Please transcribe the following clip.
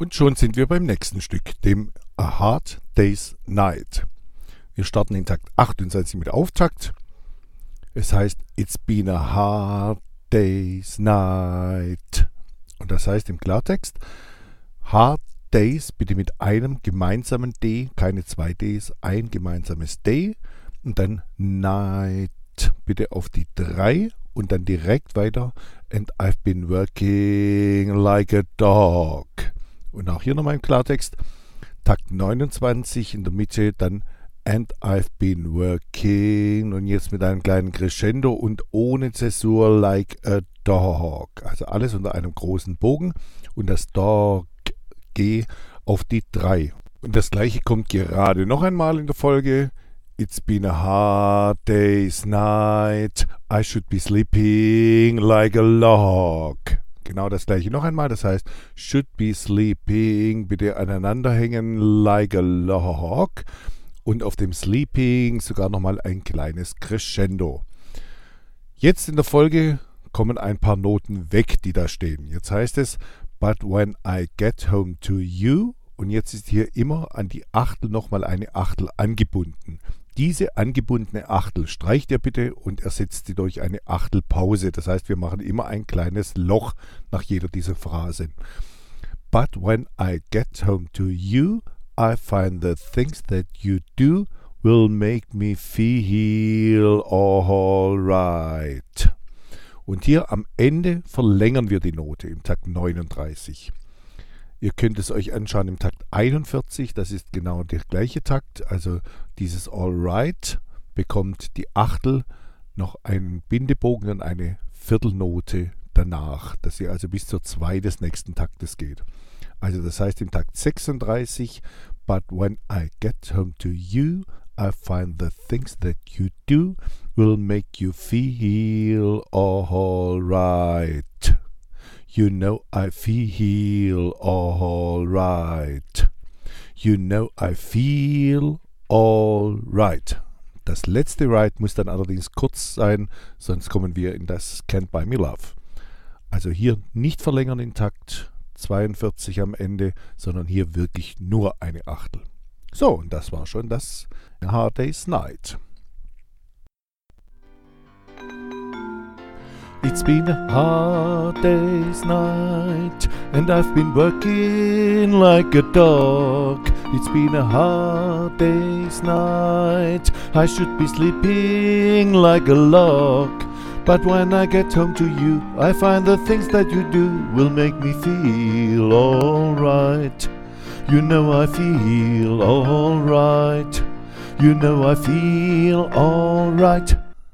Und schon sind wir beim nächsten Stück, dem A Hard Day's Night. Wir starten in Takt 28 mit Auftakt. Es heißt It's been a hard day's night. Und das heißt im Klartext Hard Days bitte mit einem gemeinsamen D, keine zwei Ds, ein gemeinsames Day und dann Night bitte auf die 3 und dann direkt weiter And I've been working like a dog. Und auch hier nochmal im Klartext. Takt 29 in der Mitte, dann And I've been working. Und jetzt mit einem kleinen Crescendo und ohne Zäsur like a dog. Also alles unter einem großen Bogen und das Dog G auf die 3. Und das gleiche kommt gerade noch einmal in der Folge. It's been a hard day's night. I should be sleeping like a log. Genau das gleiche noch einmal. Das heißt, should be sleeping. Bitte aneinander hängen like a log. Und auf dem sleeping sogar nochmal ein kleines Crescendo. Jetzt in der Folge kommen ein paar Noten weg, die da stehen. Jetzt heißt es, but when I get home to you. Und jetzt ist hier immer an die Achtel nochmal eine Achtel angebunden. Diese angebundene Achtel streicht ihr bitte und ersetzt sie durch eine Achtelpause. Das heißt, wir machen immer ein kleines Loch nach jeder dieser Phrasen. But when I get home to you, I find the things that you do will make me feel all right. Und hier am Ende verlängern wir die Note im Takt 39. Ihr könnt es euch anschauen im Takt 41, das ist genau der gleiche Takt. Also dieses All Right bekommt die Achtel noch einen Bindebogen und eine Viertelnote danach, dass ihr also bis zur 2 des nächsten Taktes geht. Also das heißt im Takt 36, But when I get home to you, I find the things that you do will make you feel all right. You know I feel all right. You know I feel all right. Das letzte right muss dann allerdings kurz sein, sonst kommen wir in das Can't Buy Me Love. Also hier nicht verlängern in Takt 42 am Ende, sondern hier wirklich nur eine Achtel. So, und das war schon das Hard Day's Night. It's been a hard day's night, and I've been working like a dog. It's been a hard day's night, I should be sleeping like a log. But when I get home to you, I find the things that you do will make me feel alright. You know I feel alright. You know I feel alright.